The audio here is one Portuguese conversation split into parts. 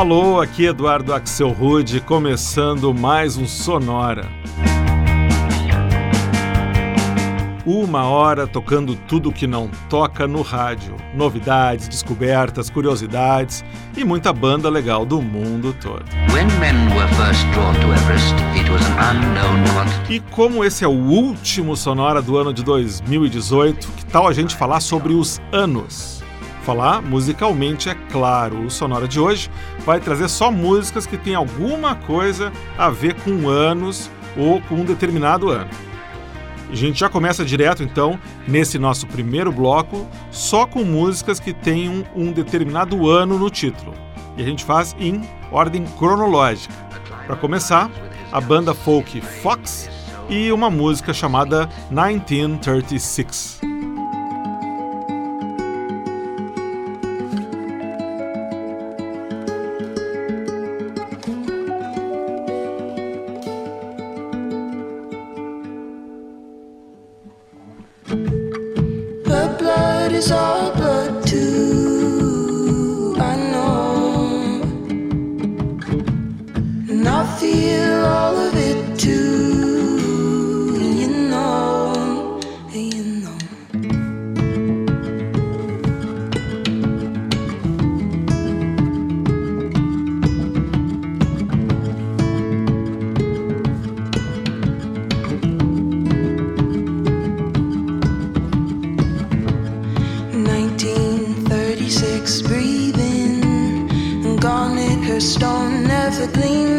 Alô, aqui Eduardo Axel Rude, começando mais um Sonora. Uma hora tocando tudo que não toca no rádio. Novidades, descobertas, curiosidades e muita banda legal do mundo todo. e como esse é o último Sonora do ano de 2018, que tal a gente falar sobre os anos? Falar musicalmente, é claro. O Sonora de hoje vai trazer só músicas que têm alguma coisa a ver com anos ou com um determinado ano. A gente já começa direto então nesse nosso primeiro bloco, só com músicas que tenham um determinado ano no título. E a gente faz em ordem cronológica. Para começar, a banda folk Fox e uma música chamada 1936. a stone never gleams.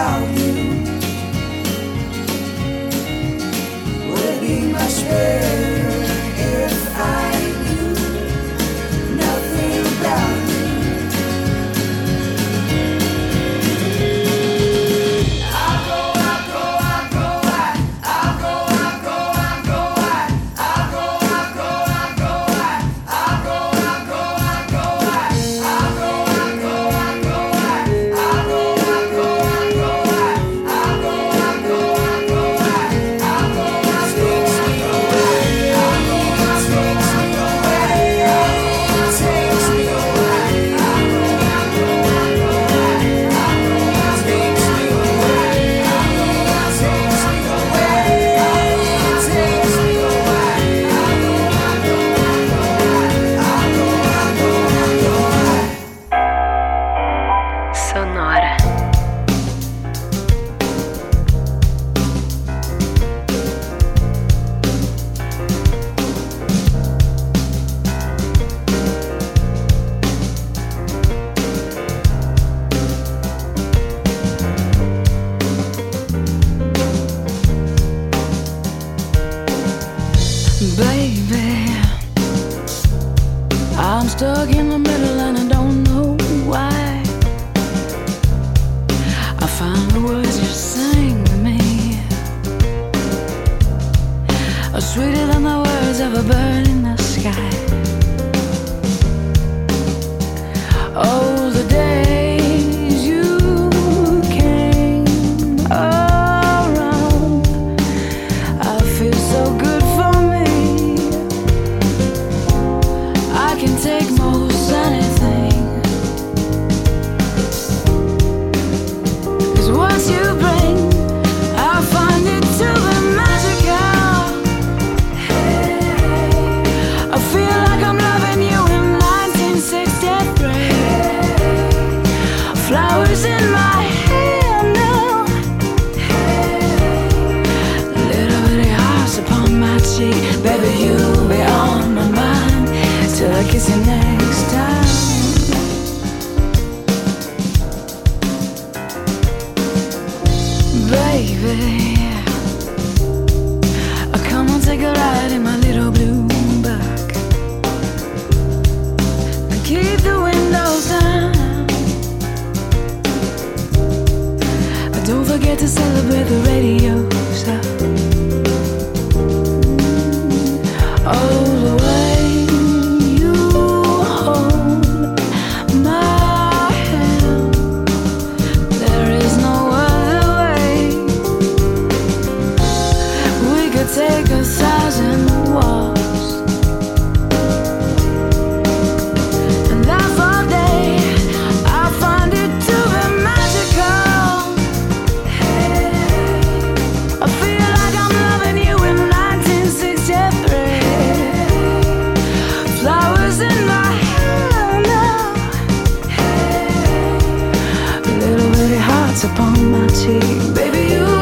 out. spots upon my teeth, Baby, you.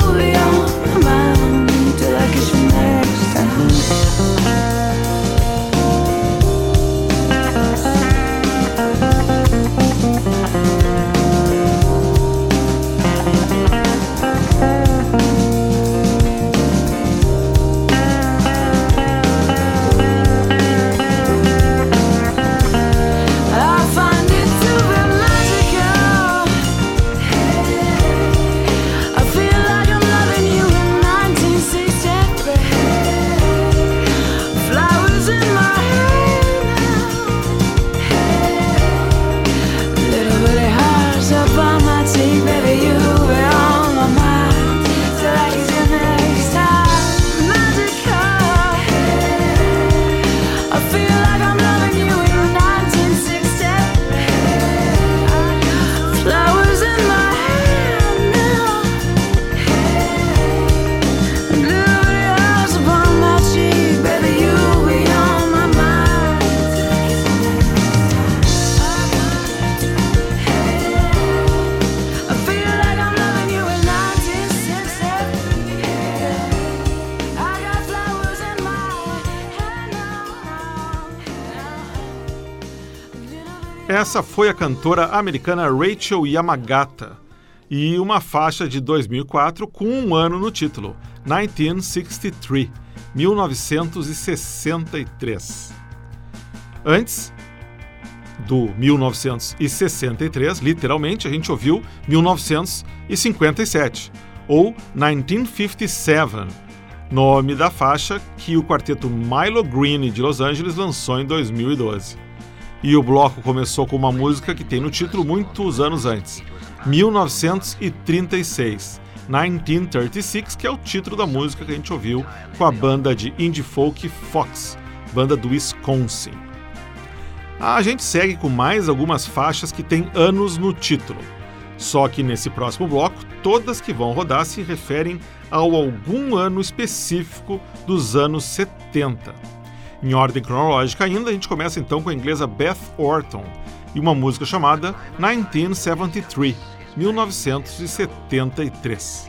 Essa foi a cantora americana Rachel Yamagata e uma faixa de 2004 com um ano no título, 1963, 1963. Antes do 1963, literalmente, a gente ouviu 1957, ou 1957, nome da faixa que o quarteto Milo Green de Los Angeles lançou em 2012. E o bloco começou com uma música que tem no título muitos anos antes, 1936. 1936, que é o título da música que a gente ouviu com a banda de indie folk Fox, banda do Wisconsin. A gente segue com mais algumas faixas que têm anos no título. Só que nesse próximo bloco, todas que vão rodar se referem ao algum ano específico dos anos 70. Em ordem cronológica ainda, a gente começa então com a inglesa Beth Orton e uma música chamada 1973, 1973.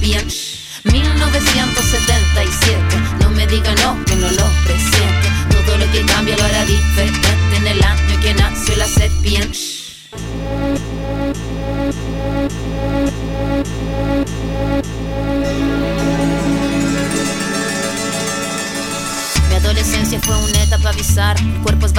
nació la serpiente. 1977, no me diga no, que no lo presiento. Todo lo que cambia lo hará diferente en el año que nació la serpiente.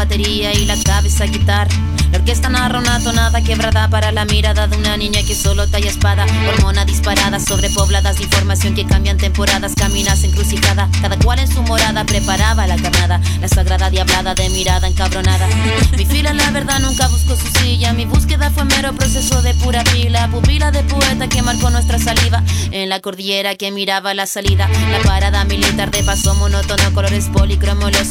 Batería y la cabeza guitarra. La orquesta narra una tonada quebrada para la mirada de una niña que solo talla espada. Hormona disparada sobre pobladas de información que cambian temporadas, caminas encrucijada. Cada cual en su morada preparaba la carnada, la sagrada diablada de mirada encabronada. Mi fila, la verdad, nunca buscó su silla. Mi búsqueda fue mero proceso de pura pila. Pupila de poeta que marcó nuestra saliva. En la cordillera que miraba la salida. La parada militar de paso monótono, colores policromos, los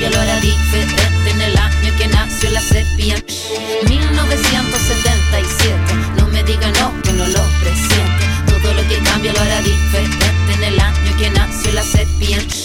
cambia lo hará diferente. En el año que nació la serpiente 1977 No me diga no, que no lo presiento. Todo lo que cambia lo hará diferente. En el año que nació la serpiente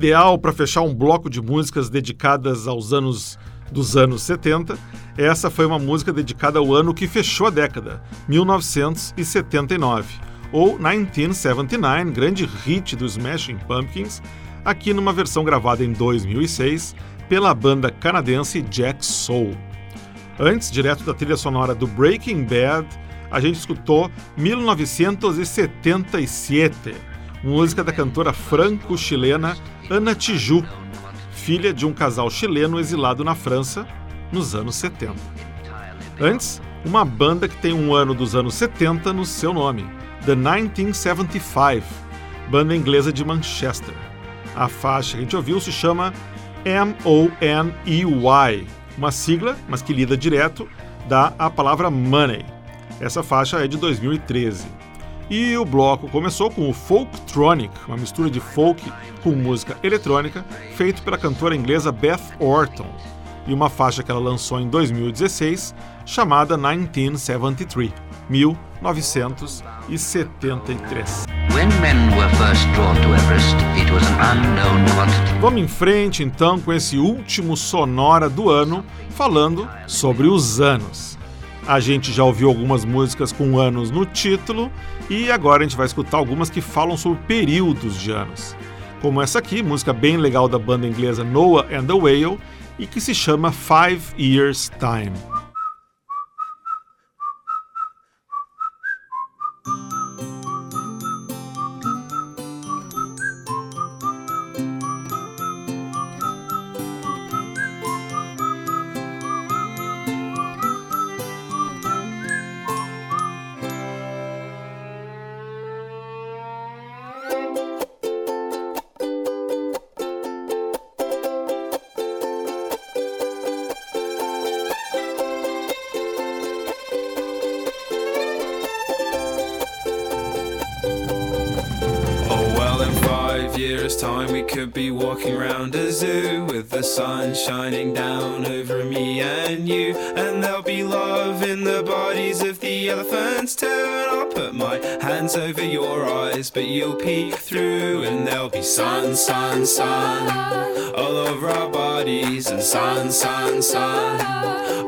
ideal para fechar um bloco de músicas dedicadas aos anos dos anos 70, essa foi uma música dedicada ao ano que fechou a década, 1979, ou 1979, grande hit dos Smashing Pumpkins, aqui numa versão gravada em 2006 pela banda canadense Jack Soul. Antes, direto da trilha sonora do Breaking Bad, a gente escutou 1977, música da cantora franco-chilena Ana Tiju, filha de um casal chileno exilado na França nos anos 70. Antes, uma banda que tem um ano dos anos 70 no seu nome, The 1975, banda inglesa de Manchester. A faixa que a gente ouviu se chama M-O-N-E-Y, uma sigla, mas que lida direto, dá a palavra money. Essa faixa é de 2013. E o bloco começou com o Folktronic, uma mistura de folk com música eletrônica, feito pela cantora inglesa Beth Orton, e uma faixa que ela lançou em 2016, chamada 1973, 1973. When men were first drawn to Everest, it was an unknown quantity. Vamos em frente então com esse último sonora do ano, falando sobre os anos. A gente já ouviu algumas músicas com anos no título e agora a gente vai escutar algumas que falam sobre períodos de anos. Como essa aqui, música bem legal da banda inglesa Noah and the Whale e que se chama Five Years Time. Could be walking around a zoo with the sun shining down over me and you. And there'll be love in the bodies of the elephants too. And I'll put my hands over your eyes, but you'll peek through. And there'll be sun, sun, sun all over our bodies, and sun, sun, sun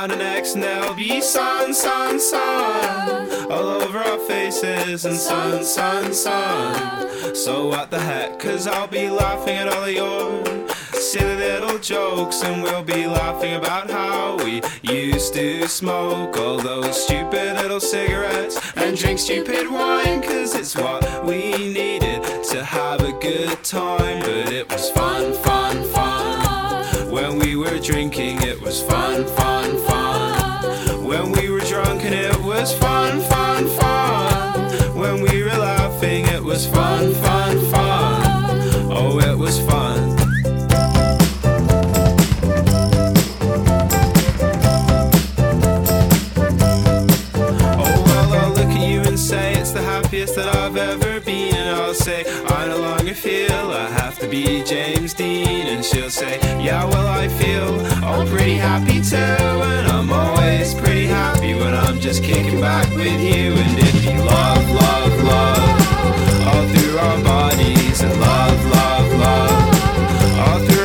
down our necks. And there'll be sun, sun, sun all over our faces, and sun, sun, sun. So what the heck? Cause I'll be laughing at all of your silly little jokes, and we'll be laughing about how we used to smoke all those stupid little cigarettes and drink stupid wine, cause it's what we needed to have a good time. But it was fun, fun, we were drinking, it was fun, fun, fun. When we were drunk, and it was fun, fun, fun. When we were laughing, it was fun, fun, fun. Oh, it was fun. Oh well, I'll look at you and say it's the happiest that I've ever been, I'll say I no longer feel to be James Dean, and she'll say yeah, well I feel oh pretty happy too, and I'm always pretty happy when I'm just kicking back with you, and it'd be love, love, love all through our bodies, and love, love, love all through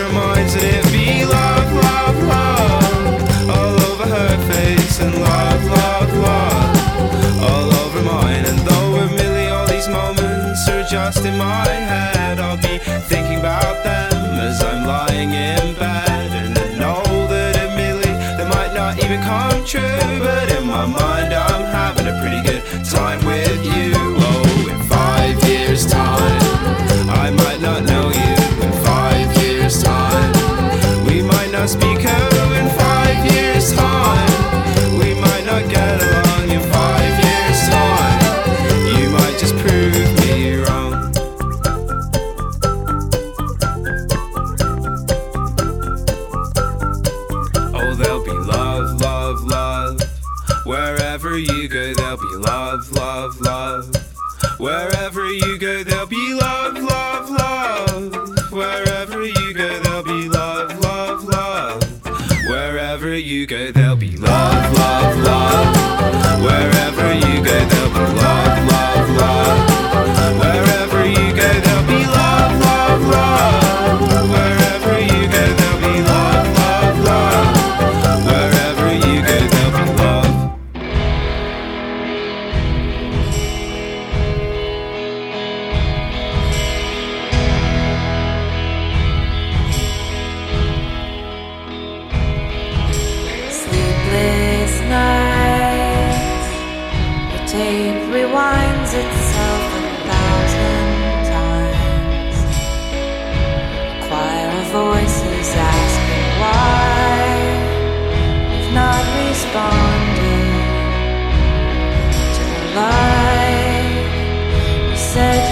just in my head, I'll be thinking about them as I'm lying in bed. And I know that admittedly they might not even come true, but in my mind I'm having a pretty good time said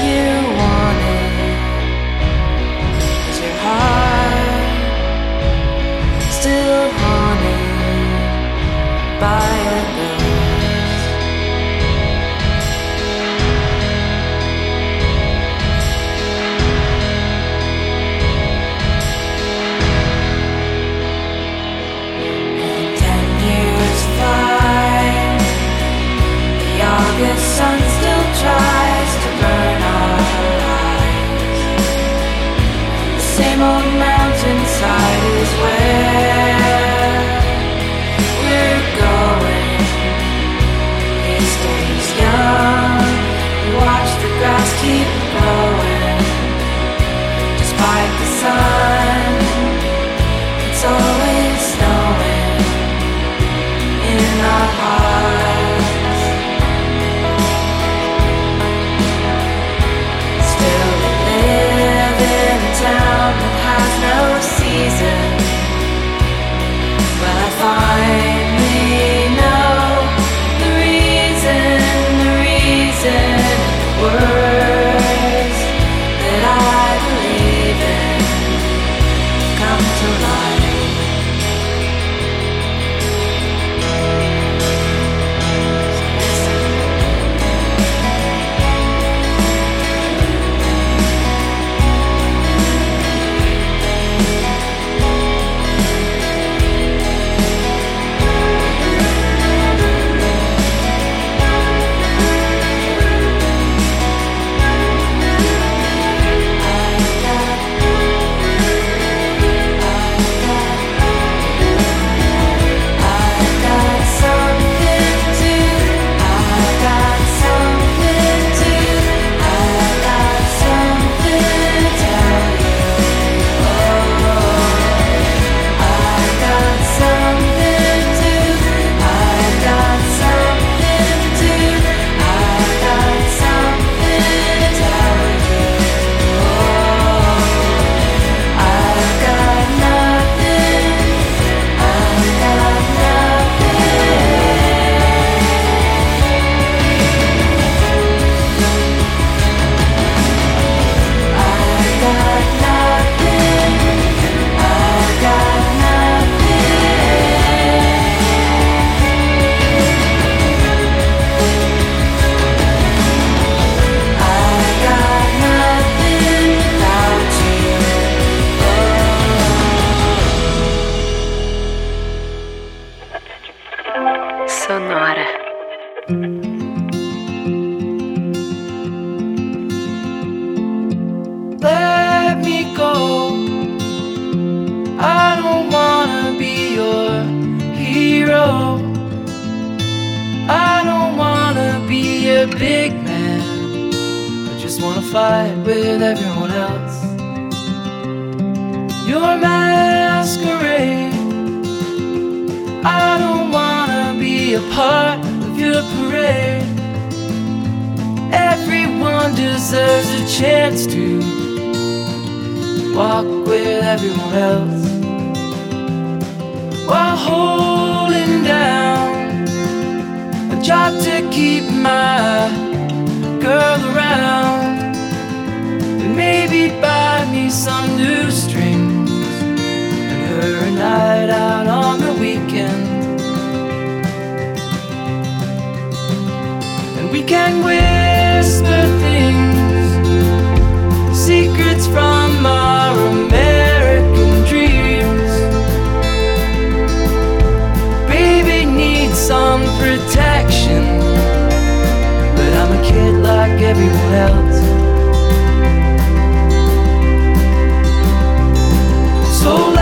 your parade. Everyone deserves a chance to walk with everyone else while holding down a job to keep my girl around and maybe buy me some new strings and her a night out on the weekend. we can whisper things, secrets from our American dreams. Baby needs some protection, but I'm a kid like everyone else. So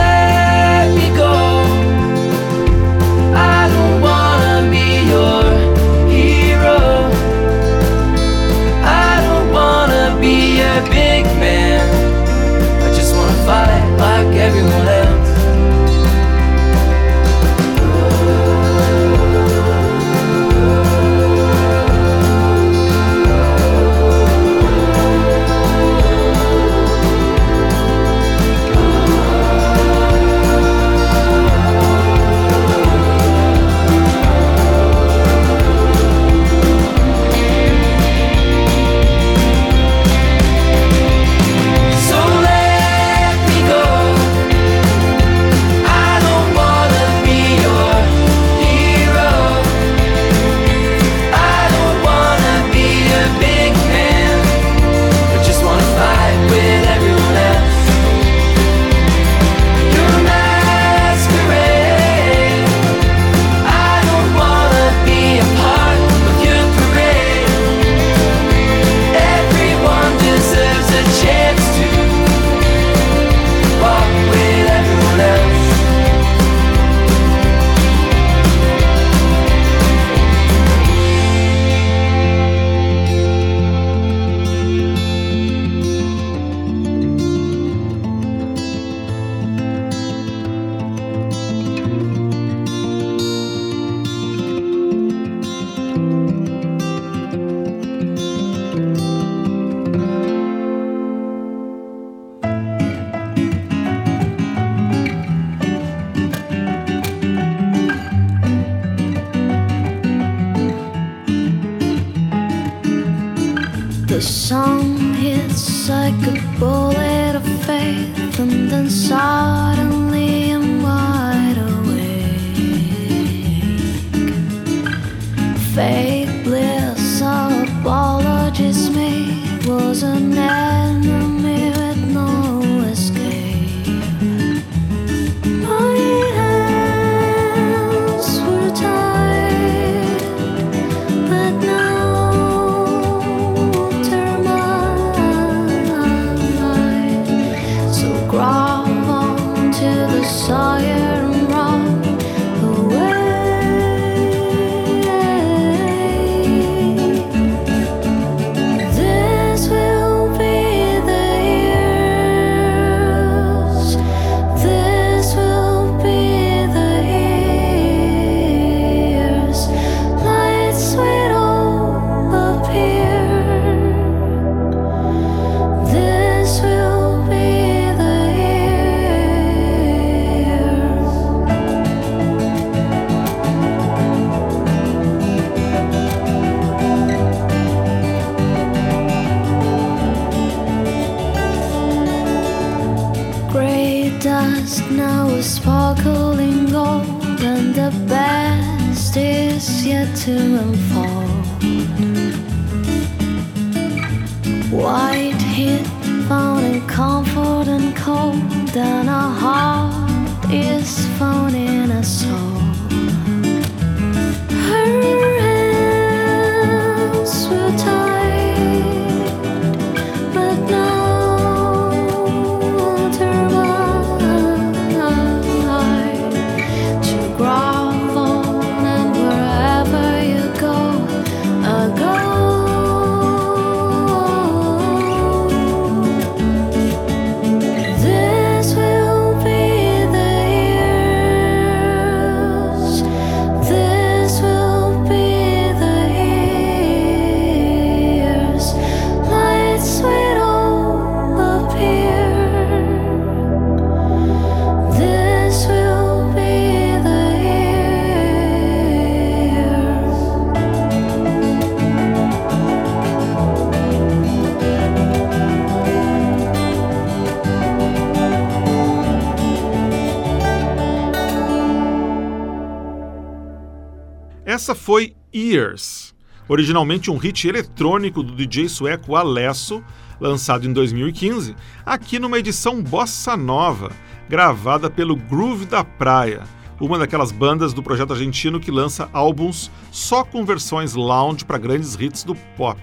Essa foi Years, originalmente um hit eletrônico do DJ sueco Alesso, lançado em 2015, aqui numa edição bossa nova, gravada pelo Groove da Praia, uma daquelas bandas do projeto argentino que lança álbuns só com versões lounge para grandes hits do pop.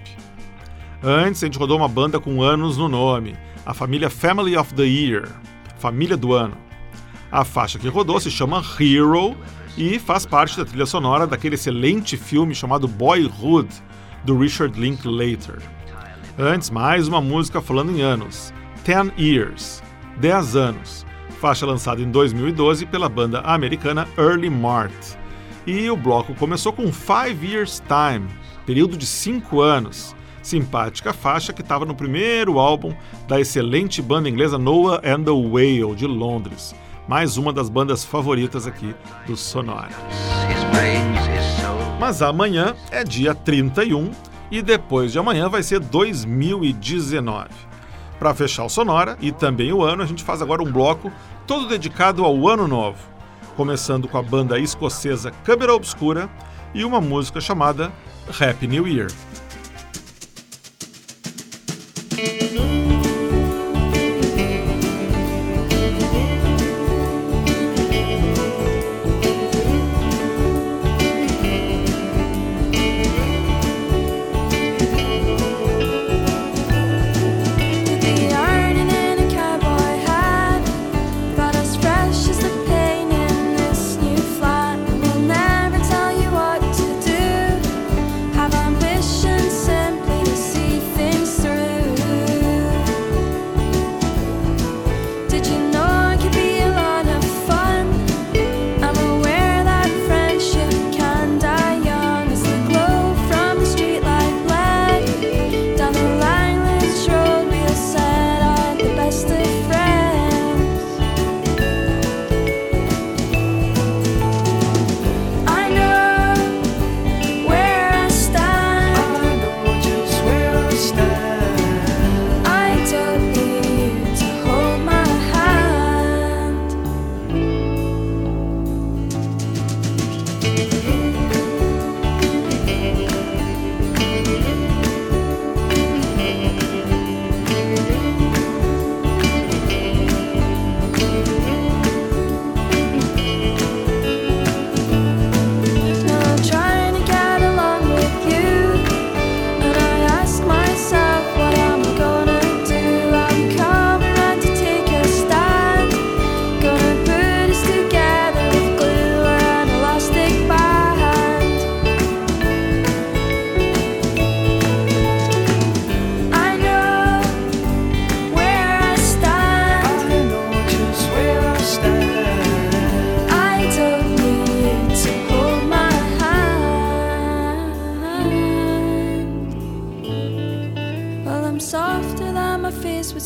Antes, a gente rodou uma banda com anos no nome, a família Family of the Year, Família do Ano. A faixa que rodou se chama Hero e faz parte da trilha sonora daquele excelente filme chamado Boyhood, do Richard Linklater. Antes, mais uma música falando em anos, Ten Years, 10 anos, faixa lançada em 2012 pela banda americana Early Mart. E o bloco começou com Five Years Time, período de 5 anos, simpática faixa que estava no primeiro álbum da excelente banda inglesa Noah and the Whale, de Londres, mais uma das bandas favoritas aqui do Sonora. Mas amanhã é dia 31 e depois de amanhã vai ser 2019. Para fechar o Sonora e também o ano, a gente faz agora um bloco todo dedicado ao Ano Novo, começando com a banda escocesa Câmara Obscura e uma música chamada Happy New Year.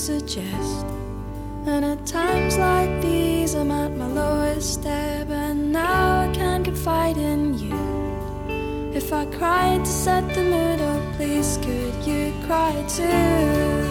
Suggest. And at times like these, I'm at my lowest ebb. And now I can confide in you. If I cried to set the mood, oh, please, could you cry too?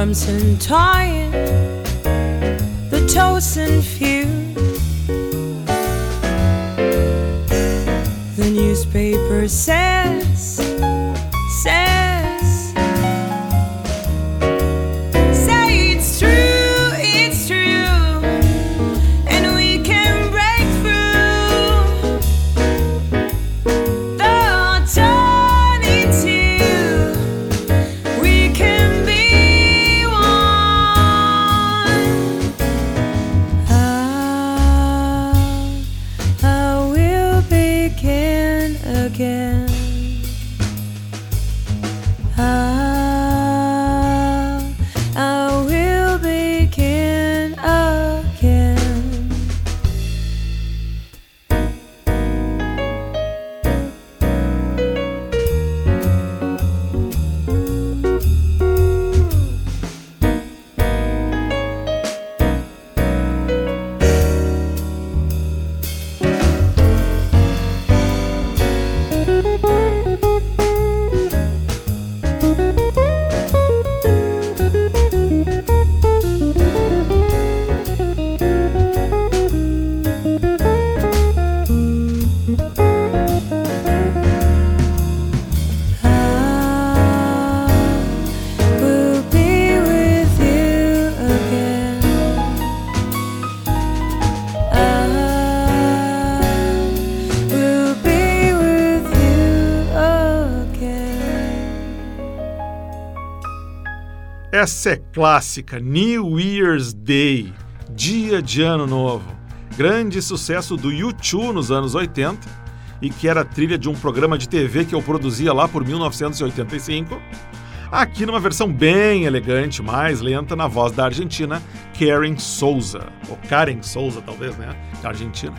arms and tying the toes and few. The newspaper says. Essa é clássica, New Year's Day, Dia de Ano Novo. Grande sucesso do U2 nos anos 80 e que era trilha de um programa de TV que eu produzia lá por 1985. Aqui numa versão bem elegante, mais lenta, na voz da argentina Karen Souza. Ou Karen Souza, talvez, né? Da Argentina.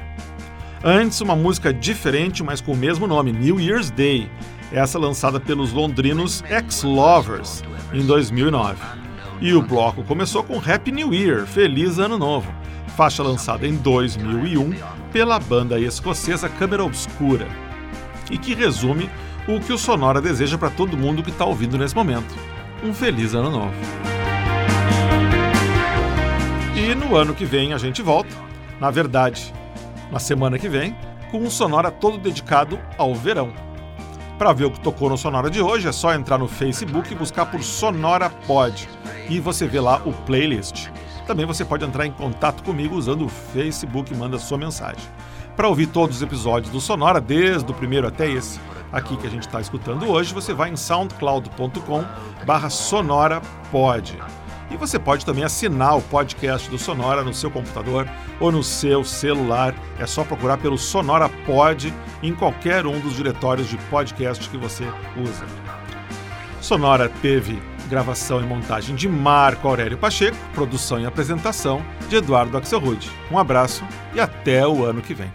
Antes, uma música diferente, mas com o mesmo nome, New Year's Day. Essa lançada pelos londrinos Ex-Lovers em 2009. E o bloco começou com Happy New Year, Feliz Ano Novo, faixa lançada em 2001 pela banda escocesa Câmara Obscura, e que resume o que o Sonora deseja para todo mundo que está ouvindo nesse momento: um Feliz Ano Novo. E no ano que vem a gente volta, na verdade, na semana que vem, com um Sonora todo dedicado ao verão. Para ver o que tocou no Sonora de hoje, é só entrar no Facebook e buscar por Sonora Pod. E você vê lá o playlist. Também você pode entrar em contato comigo usando o Facebook e manda sua mensagem. Para ouvir todos os episódios do Sonora, desde o primeiro até esse, aqui que a gente está escutando hoje, você vai em soundcloud.com barra sonorapod. E você pode também assinar o podcast do Sonora no seu computador ou no seu celular. É só procurar pelo Sonora Pod em qualquer um dos diretórios de podcast que você usa. Sonora teve gravação e montagem de Marco Aurélio Pacheco, produção e apresentação de Eduardo Axelrod. Um abraço e até o ano que vem.